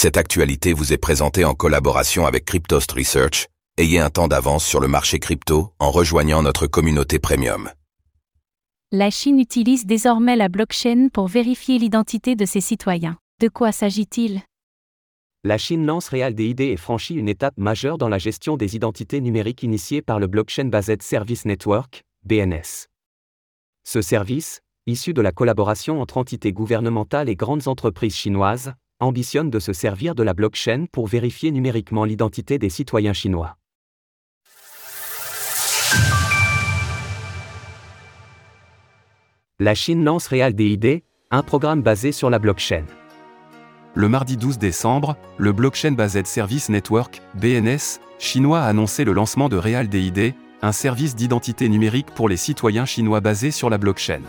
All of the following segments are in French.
Cette actualité vous est présentée en collaboration avec Cryptost Research. Ayez un temps d'avance sur le marché crypto en rejoignant notre communauté premium. La Chine utilise désormais la blockchain pour vérifier l'identité de ses citoyens. De quoi s'agit-il? La Chine lance RealDID et franchit une étape majeure dans la gestion des identités numériques initiée par le Blockchain Based Service Network, BNS. Ce service, issu de la collaboration entre entités gouvernementales et grandes entreprises chinoises, ambitionne de se servir de la blockchain pour vérifier numériquement l'identité des citoyens chinois. La Chine lance RealDID, un programme basé sur la blockchain. Le mardi 12 décembre, le Blockchain Based Service Network, BNS, chinois a annoncé le lancement de RealDID, un service d'identité numérique pour les citoyens chinois basé sur la blockchain.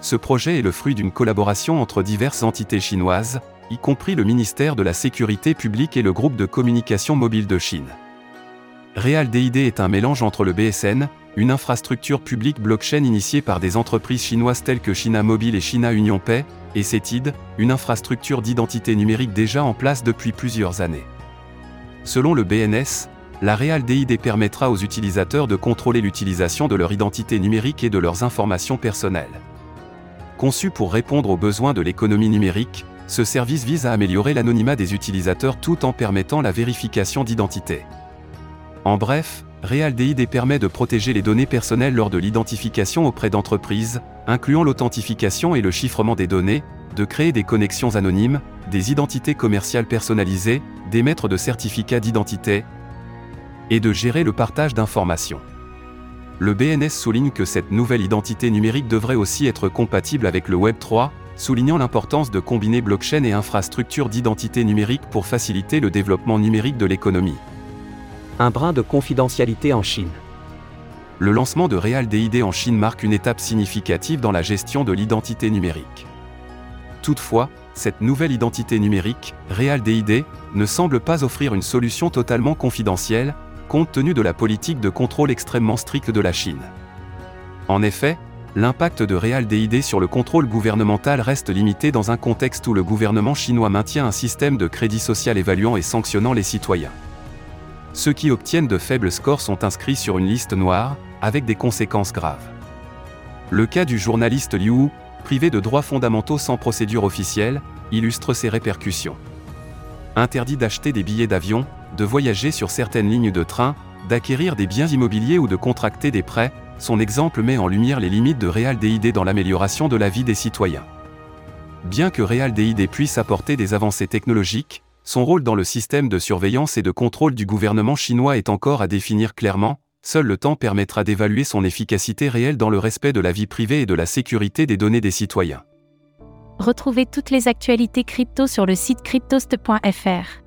Ce projet est le fruit d'une collaboration entre diverses entités chinoises, y compris le ministère de la Sécurité publique et le groupe de communication mobile de Chine. RealDID est un mélange entre le BSN, une infrastructure publique blockchain initiée par des entreprises chinoises telles que China Mobile et China Union Pay, et CETID, une infrastructure d'identité numérique déjà en place depuis plusieurs années. Selon le BNS, la RealDID permettra aux utilisateurs de contrôler l'utilisation de leur identité numérique et de leurs informations personnelles. Conçu pour répondre aux besoins de l'économie numérique, ce service vise à améliorer l'anonymat des utilisateurs tout en permettant la vérification d'identité. En bref, RealDID permet de protéger les données personnelles lors de l'identification auprès d'entreprises, incluant l'authentification et le chiffrement des données, de créer des connexions anonymes, des identités commerciales personnalisées, d'émettre de certificats d'identité, et de gérer le partage d'informations. Le BNS souligne que cette nouvelle identité numérique devrait aussi être compatible avec le Web 3, soulignant l'importance de combiner blockchain et infrastructure d'identité numérique pour faciliter le développement numérique de l'économie. Un brin de confidentialité en Chine. Le lancement de RealDID en Chine marque une étape significative dans la gestion de l'identité numérique. Toutefois, cette nouvelle identité numérique, RealDID, ne semble pas offrir une solution totalement confidentielle, compte tenu de la politique de contrôle extrêmement stricte de la Chine. En effet, l'impact de RealDID sur le contrôle gouvernemental reste limité dans un contexte où le gouvernement chinois maintient un système de crédit social évaluant et sanctionnant les citoyens. Ceux qui obtiennent de faibles scores sont inscrits sur une liste noire, avec des conséquences graves. Le cas du journaliste Liu, privé de droits fondamentaux sans procédure officielle, illustre ces répercussions. Interdit d'acheter des billets d'avion, de voyager sur certaines lignes de train, d'acquérir des biens immobiliers ou de contracter des prêts, son exemple met en lumière les limites de RealDID dans l'amélioration de la vie des citoyens. Bien que RealDID puisse apporter des avancées technologiques, son rôle dans le système de surveillance et de contrôle du gouvernement chinois est encore à définir clairement, seul le temps permettra d'évaluer son efficacité réelle dans le respect de la vie privée et de la sécurité des données des citoyens. Retrouvez toutes les actualités crypto sur le site cryptost.fr.